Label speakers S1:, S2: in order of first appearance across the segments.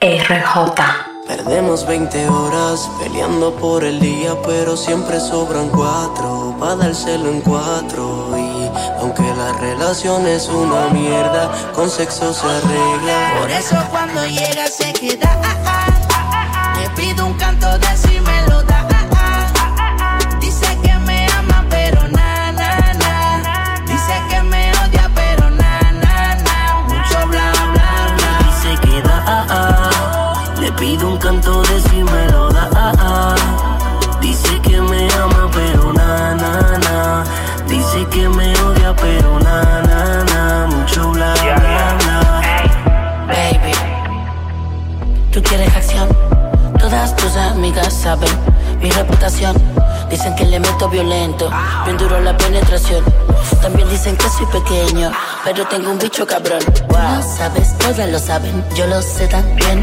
S1: RJ.
S2: Perdemos 20 horas peleando por el día, pero siempre sobran cuatro. Va a dárselo en cuatro. Y aunque la relación es una mierda, con sexo se arregla.
S3: Por eso cuando llega se queda. Ah, ah. Le pido un canto de saben mi reputación. Dicen que le meto violento, bien duro la penetración. También dicen que soy pequeño, pero tengo un bicho cabrón. Lo sabes, todas lo saben, yo lo sé también.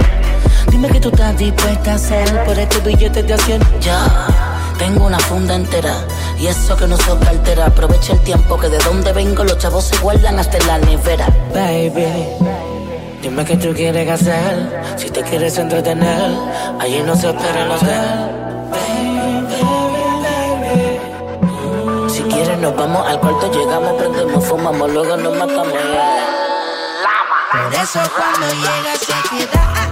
S3: Dime que tú estás dispuesta a hacer por este billete de acción. Ya, tengo una funda entera. Y eso que no soy cartera. Aprovecha el tiempo que de donde vengo los chavos se guardan hasta en la nevera. Baby. Dime qué tú quieres hacer, si te quieres entretener, allí no se espera el hotel. Si quieres nos vamos al cuarto, llegamos, prendemos, fumamos, luego nos matamos. Por eso cuando llega se queda.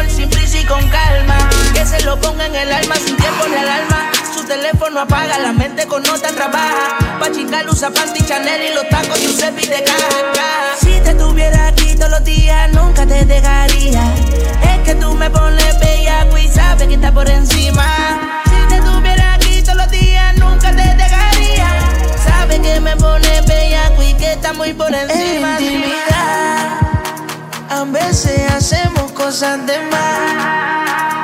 S3: Amor sin prisa y con calma. Que se lo ponga en el alma sin tiempo ni alarma. Su teléfono apaga, la mente con nota trabaja. Pa' chingar usa panty Chanel y los tacos Giuseppe de caja. Si te tuviera aquí todos los días, nunca te dejaría. Es que tú me pones bella y sabes que está por encima. Si te tuviera aquí todos los días, nunca te dejaría. Sabe que me pones bella y que está muy por encima. En intimidad, a veces hacemos cosas de más.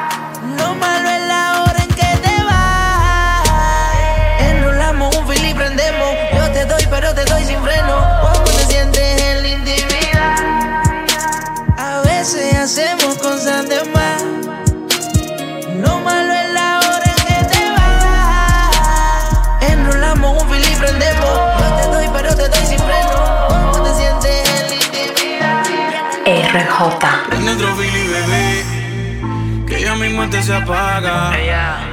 S4: Prende otro Billy, bebé. Que ya mi muerte se apaga.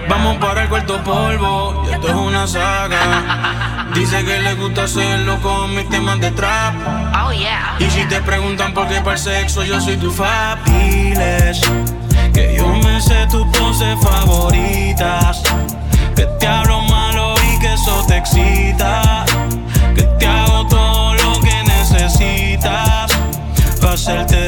S4: Vamos para el cuarto polvo. Y esto es una saga. Dice que le gusta hacerlo con mis temas de trap. Y si te preguntan por qué para el sexo, yo soy tu fab. Diles que yo me sé tus poses favoritas. Que te hablo malo y que eso te excita. Que te hago todo lo que necesitas. Pa' hacerte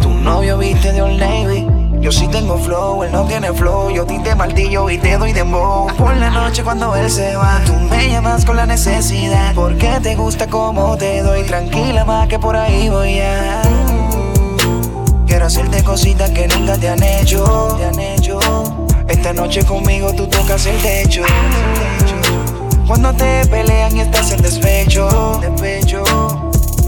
S3: tu
S5: novio viste de Old Navy. Yo sí tengo flow, él no tiene flow. Yo te martillo y te doy dembow. Por la noche cuando él se va, tú me llamas con la necesidad. Porque te gusta como te doy. Tranquila más que por ahí voy a. Quiero hacerte cositas que nunca te han hecho. Te han hecho. Esta noche conmigo tú tocas el techo. Cuando te pelean y estás en despecho. Despecho.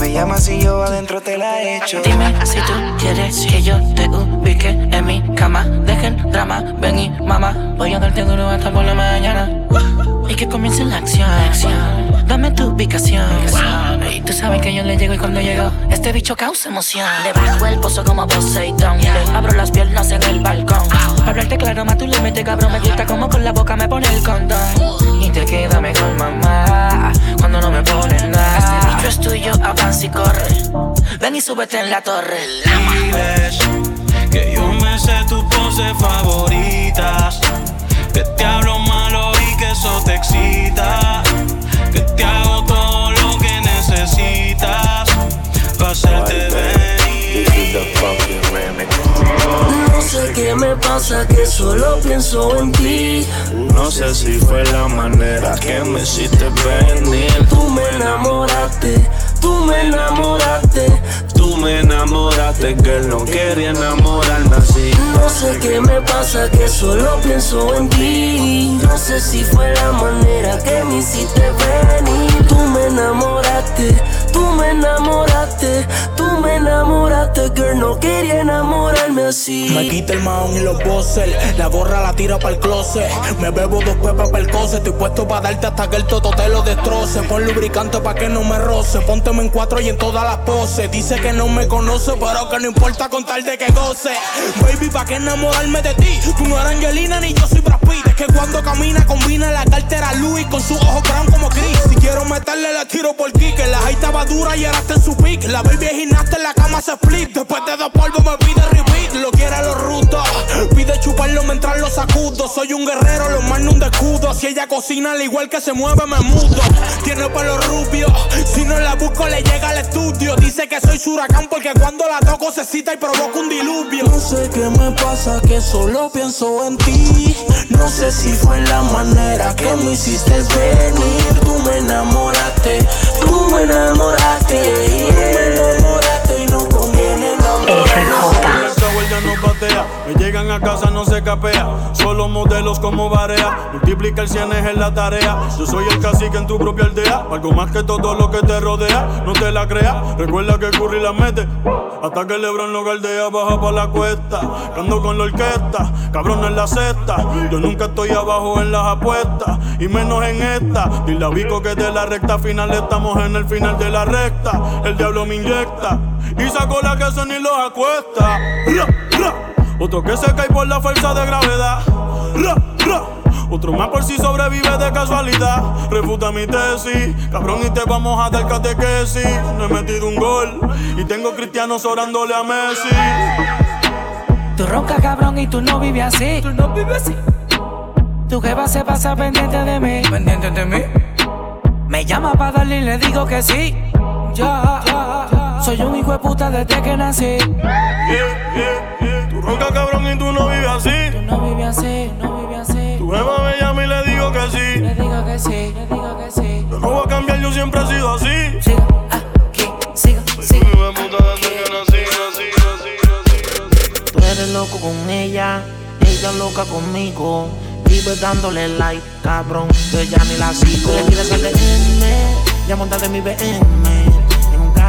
S5: Me llamas y yo adentro te la echo.
S3: Dime si tú quieres que yo te ubique en mi cama. Dejen drama, ven y mamá. Voy a darte duro hasta por la mañana. Y que
S6: comience la acción. Dame tu ubicación. Y tú sabes que yo le llego y cuando llego, este bicho causa emoción. Le bajo el pozo como Poseidon. Le abro las piernas en el balcón. Hablarte claro, más tú le metes cabrón. Me gusta como con la boca me pone el condón. Y y súbete en la torre.
S4: Vives, que yo me sé tus poses favoritas. Que te hablo malo y que eso te excita. Que te hago todo lo que necesitas. Para hacerte venir.
S2: No sé qué me pasa, que solo pienso en ti.
S7: No sé si fue la manera que me hiciste venir.
S2: Tú me enamoraste, tú me enamoraste.
S7: Tú me enamoraste, que él no quería enamorarme así.
S2: No sé qué me pasa, que solo pienso en ti. No sé si fue la manera que me hiciste venir. Tú me enamoraste, tú me enamoraste, tú me enamoraste, girl. No quería enamorarme así.
S8: Me quita el maón y los bosses. La gorra la tira para el closet. Me bebo dos pepas para el cose. Estoy puesto para darte hasta que el toto te lo destroce. Pon lubricante para que no me roce. Pónteme en cuatro y en todas las poses. Dice que no me conoce, pero que no importa con tal de que goce. Baby, ¿pa' qué enamorarme de ti? Tú no eres Angelina ni yo soy Brad Pitt. Es que cuando camina combina la cartera Louis con su ojo brown como Chris. Si quiero meterle, la tiro por kick. La high estaba dura y ahora está en su pick. La baby es gimnasta en la cama se split. Después de dos polvos me pide repeat. Lo quiere los rutos. Mientras lo sacudo. Soy un guerrero, lo mando un escudo. Si ella cocina al igual que se mueve, me mudo. Tiene pelo rubio. Si no la busco, le llega al estudio. Dice que soy su huracán porque cuando la toco se cita y provoca un diluvio.
S6: No sé qué me pasa, que solo pienso en ti. No sé si fue la manera que me hiciste venir. Tú me enamoraste, tú me enamoraste, tú me enamoraste y no conviene enamorar.
S4: Esta vuelta no patea, me llegan a casa no se capea. Solo modelos como Barea, multiplica el cienes en la tarea. Yo soy el cacique en tu propia aldea, algo más que todo lo que te rodea. No te la creas, recuerda que Curry la mete. Hasta que Lebron lo galdea, baja pa' la cuesta. Cando con la orquesta, cabrón en la cesta. Yo nunca estoy abajo en las apuestas, y menos en esta. Dile a Vico que de la recta final estamos en el final de la recta. El diablo me inyecta, y saco la que eso ni los acuesta. Ra, ra. Otro que se cae por la fuerza de gravedad. Ra, ra. Otro más por si sobrevive de casualidad. Refuta mi tesis, cabrón, y te vamos a dar catequesis. No he metido un gol y tengo cristianos orándole a Messi.
S6: Tú ronca cabrón y tú no vives así. Tú no vives así. Tu jeva se pasa pendiente de mí. Pendiente de mí. Me llama para darle y le digo que sí. Ya, ya, ya. Soy un hijo de puta desde que nací.
S4: Yeah, yeah, yeah. Tú ronca cabrón y tú no vives así.
S6: Tú no vives así, no vives así.
S4: Tu jeva me llama y le digo que sí.
S6: Le digo que sí, le digo que sí.
S4: Yo no voy a cambiar, yo siempre he sido así.
S6: Sigo aquí, sigo,
S4: Soy
S6: sigo.
S4: un hijo de puta desde que nací, nací, nací, nací, nací.
S6: Tú eres loco con ella, ella loca conmigo. Vive dándole like, cabrón, que ya ni la sigo. Le quieres al DM, ya montate mi BM.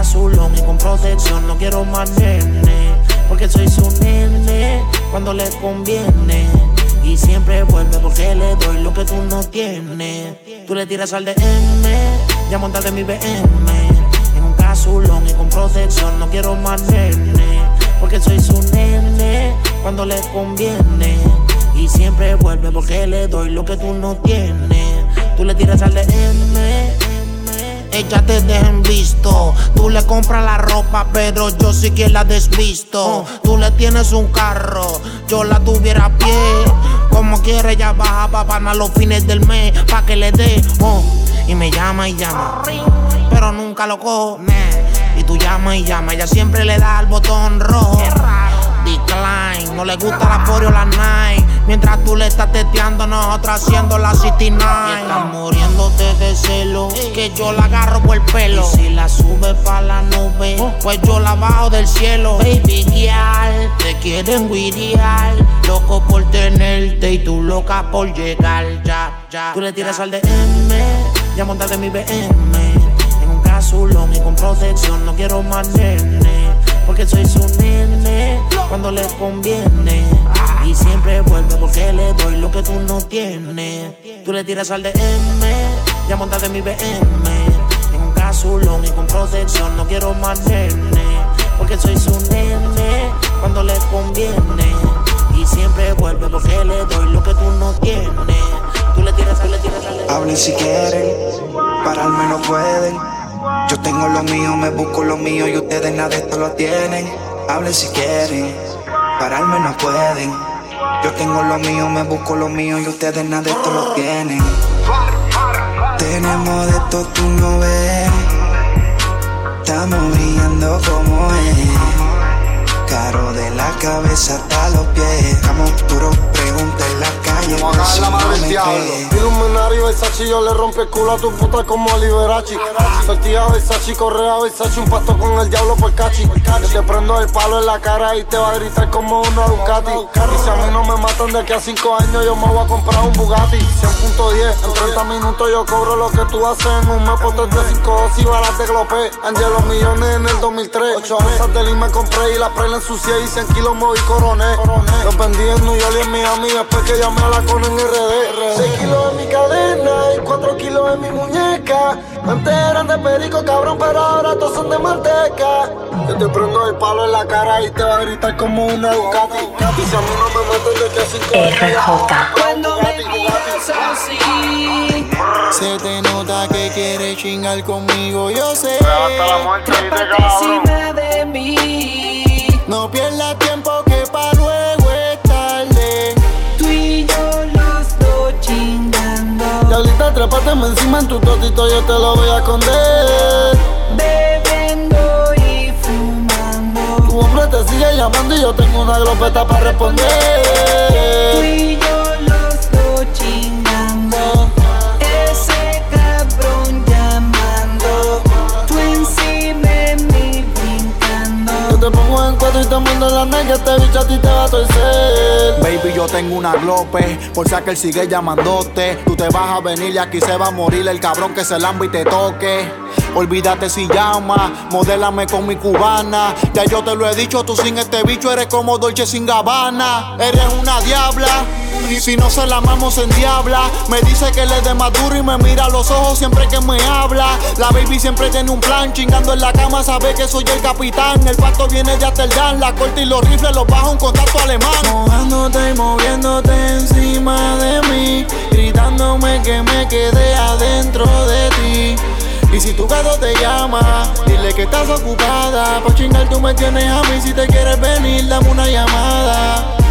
S6: Casulón y con protección, no quiero más nene. Porque soy su nene cuando le conviene. Y siempre vuelve porque le doy lo que tú no tienes. Tú le tiras al DM, ya montate mi BM. En un casulón y con protección, no quiero más nene. Porque soy su nene cuando le conviene. Y siempre vuelve porque le doy lo que tú no tienes. Tú le tiras al DM. Ella te deja en visto. Tú le compras la ropa, pero yo sí que la desvisto. Tú le tienes un carro, yo la tuviera a pie. Como quiere, ella baja pa' panar los fines del mes, pa' que le dé. oh. Y me llama y llama, pero nunca lo cojo. Y tú llamas y llamas, ella siempre le da al botón rojo. No le gusta la Foreo la Nike. Mientras tú le estás teteando, nosotros haciendo la 69. Y estás muriéndote de celo, que yo la agarro por el pelo. Y si la sube pa' la nube, pues yo la bajo del cielo. Baby girl, te quieren guiriar. Loco por tenerte y tú loca por llegar. Ya, ya. Tú le tiras al DM, ya montate mi BM. En un casulón y con protección, no quiero más nene. Porque soy su nene cuando le conviene.
S3: Y siempre vuelve porque le doy lo que tú no tienes. Tú le tiras al DM, ya montaste mi BM. En un casulón y con protección, no quiero más nene. Porque soy su nene cuando le conviene. Y siempre vuelve porque le doy lo que tú no tienes. Tú le tiras, tú le tiras al
S5: Hablen si quieren, pararme no pueden. Yo tengo lo mío, me busco lo mío y ustedes nada de esto lo tienen. Hablen si quieren, pararme no pueden. Yo tengo lo mío, me busco lo mío y ustedes nada de esto lo tienen. Tenemos de esto, tú no ves. Estamos brillando como es. Caro de la cabeza hasta los pies. Estamos duros, pregunta en la calle.
S9: Como a
S5: si
S9: la
S5: no
S9: mano del diablo. Illuminati Versace, yo le rompe el culo a tu puta como Liberace. Sortija Versace, correa Versace, un pacto con el diablo por cachi. Que te prendo el palo en la cara y te va a gritar como una Ducati. Y si a mí no me matan de aquí a 5 años, yo me voy a comprar un Bugatti. 100.10, en 30 minutos yo cobro lo que tú haces en un mes. Por de 5 y balas de glopé. Angelo millones en el 2003. 8 onzas de me compré y la ensucié y 100 kilos moví coroné. Los vendí en New York y en Miami después que llamé a la con en RD. 6 kilos en mi cadena y 4 kilos en mi muñeca. Antes eran de perico, cabrón, pero ahora todos son de manteca. Yo te prendo el palo en la cara y te va a gritar como una Ducati. Y si a mí no me matan de que a 5
S1: RJ.
S3: Cuando me miras así,
S10: Se te nota que quieres chingar conmigo, yo sé.
S9: Hasta la muerte y te cabrón.
S3: de mí.
S10: No pierdas tiempo que pa' luego es tarde.
S3: Tú y yo los dos chingando.
S9: Diablita, trépateme encima en tu totito, yo te lo voy a esconder.
S3: Bebiendo y fumando.
S9: Tu hombre te sigue llamando y yo tengo una glopeta para
S3: Tú
S9: responder.
S3: y yo
S9: la negra, este bicho a ti te va a torcer.
S10: Baby, yo tengo una glope, por si aquel sigue llamándote. Tú te vas a venir y aquí se va a morir el cabrón que se lamba y te toque. Olvídate si llama, modélame con mi cubana. Ya yo te lo he dicho, tú sin este bicho eres como Dolce sin Gabbana. Eres una diabla. Si no se la amamos en diabla, me dice que le dé más duro y me mira a los ojos siempre que me habla. La baby siempre tiene un plan, chingando en la cama, sabe que soy el capitán. El pasto viene de Amsterdam, la corte y los rifles los bajo un contacto alemán. Mojándote y moviéndote encima de mí, gritándome que me quedé adentro de ti. Y si tu gato te llama, dile que estás ocupada. Pa' chingar tú me tienes a mí, si te quieres venir, dame una llamada.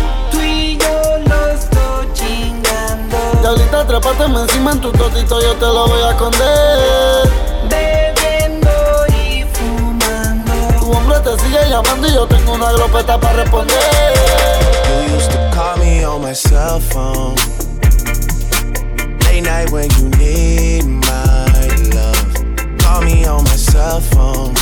S9: Diablita, trépateme encima en tu totito, yo te lo voy a esconder.
S3: Bebiendo y fumando.
S9: Tu hombre te sigue llamando y yo tengo una glopeta para responder.
S11: You used to call me on my cell phone. Late night when you need my love. Call me on my cell phone.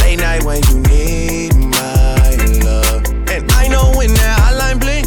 S11: Late night when you need my love. And I know when that hotline blink,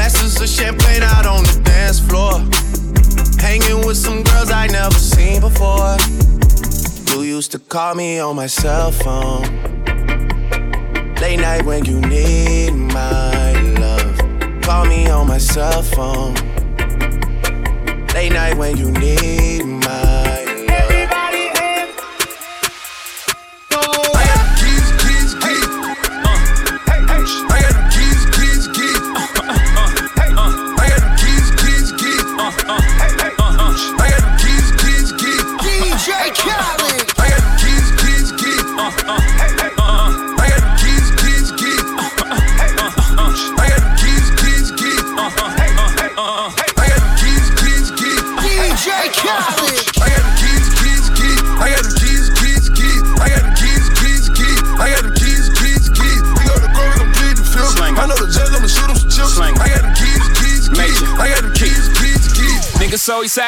S11: Glasses of champagne out on the dance floor. Hanging with some girls I never seen before. You used to call me on my cell phone. Late night when you need my love. Call me on my cell phone. Late night when you need my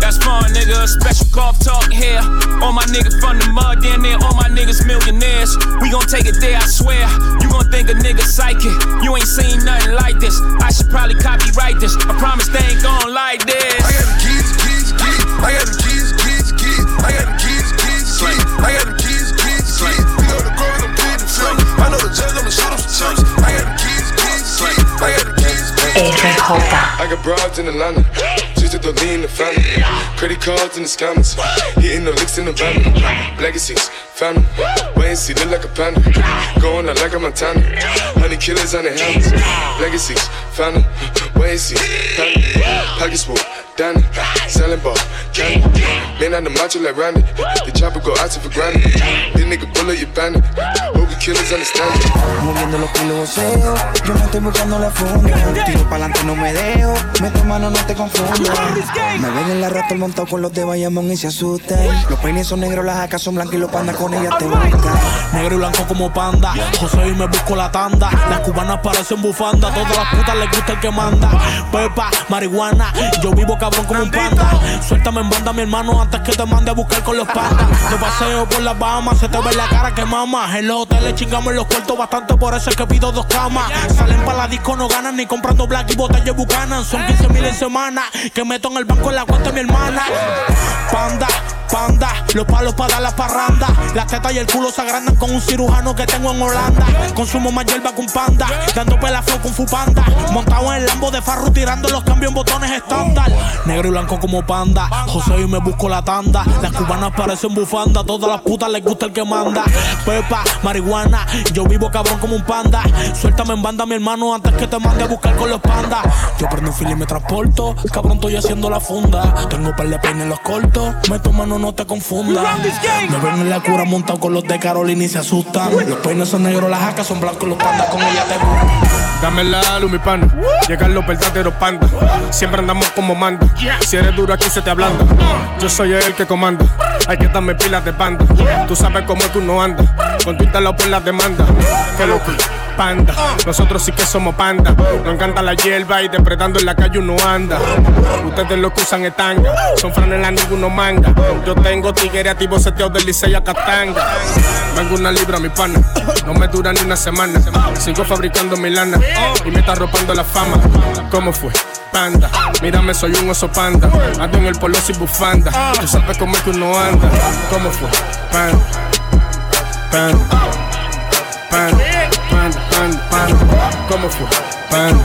S12: That's fun, nigga. Special golf talk here. All my niggas from the mud, down there. All my niggas millionaires. We gon' take it there, I swear. You gon' think a nigga psychic. You ain't seen nothing like this. I should probably copyright this. I promise they ain't gon' like this.
S13: I got the keys, keys, keys. I got the keys, keys, keys. I got the keys, keys, keys. I got the keys, keys, keys. We go to court and plead the film. I know the judge, I'ma shoot him some chumps. I got the keys, keys, keys. I got the keys, keys.
S1: RJ.
S14: I got broads in Atlanta. Just to the lean the family. Credit cards in the scammers. Hitting the licks in the van. Legacies, family. Wait and see, look like a panda. Going out like a Montana. Honey killers on the helmets. Legacies, family. Wait and see, family. Pockets full, Danny. Selling ball, candy. Man on the macho like Randy. The chopper go out for granted. This nigga bullet, you bandit. Hope you killers understand it.
S5: Moviendo los kilos yo no estoy buscando la funda. Tiro pa'lante, no me dejo. Mete mano, no te confundas. Me ven en la rata montado con los de Bayamón y se asustan. Los peines son negros, las jacas son blancas y los pandas con ellas te buscan.
S8: Negro y blanco como panda. José y me busco la tanda. Las cubanas parecen bufanda. Todas las putas les gusta el que manda. Pepa, marihuana. Yo vivo cabrón como un panda. Suéltame en banda, mi hermano, antes que te mande a buscar con los pandas. De paseo por las Bahamas, se te ve la cara que mama. En los hoteles chingamos los cuartos bastante, por eso es que pido dos camas. Salen para la disco, no ganan ni comprando black y botellas bucanan. Son 15 mil en semana. Que meto en el banco en la cuenta de mi hermana. Panda. Panda, los palos para dar la parranda. Las tetas y el culo se agrandan con un cirujano que tengo en Holanda. Consumo más hierba un panda, dando pelaflow con fupanda. Montado en el lambo de farro, tirando los cambios en botones estándar. Negro y blanco como panda, José y me busco la tanda. Las cubanas parecen bufanda, todas las putas les gusta el que manda. Pepa, marihuana, yo vivo cabrón como un panda. Suéltame en banda, mi hermano, antes que te mande a buscar con los pandas. Yo prendo un fil y me transporto, cabrón, estoy haciendo la funda. Tengo par de peines en los cortos, me mano, no te confundas. Me ven en la cura montado con los de Carolina y se asustan. Los peines son negros, las jacas son blancos, los pandas con ella te
S14: Dame la luz, mi pana. Llegan los verdaderos pandas. Siempre andamos como manda. Si eres duro, aquí se te ablanda. Yo soy el que comanda. Hay que darme pilas de banda. Tú sabes cómo es que uno anda. Con tu por las demandas. Que loco. Panda, nosotros sí que somos panda. Nos encanta la hierba y depredando en la calle uno anda. Ustedes lo que usan es tanga, son franelas ninguno manga. Yo tengo tigre activo seteo del liceo a Catanga. Vengo una libra, mi pana, no me dura ni una semana. Sigo fabricando mi lana y me está arropando la fama. ¿Cómo fue? Mírame, soy un oso panda. Ando en el polo sin bufanda. Tú sabes cómo es que uno anda. ¿Cómo fue? Panda, panda, panda, panda, panda, panda. ¿Cómo fue? Panda,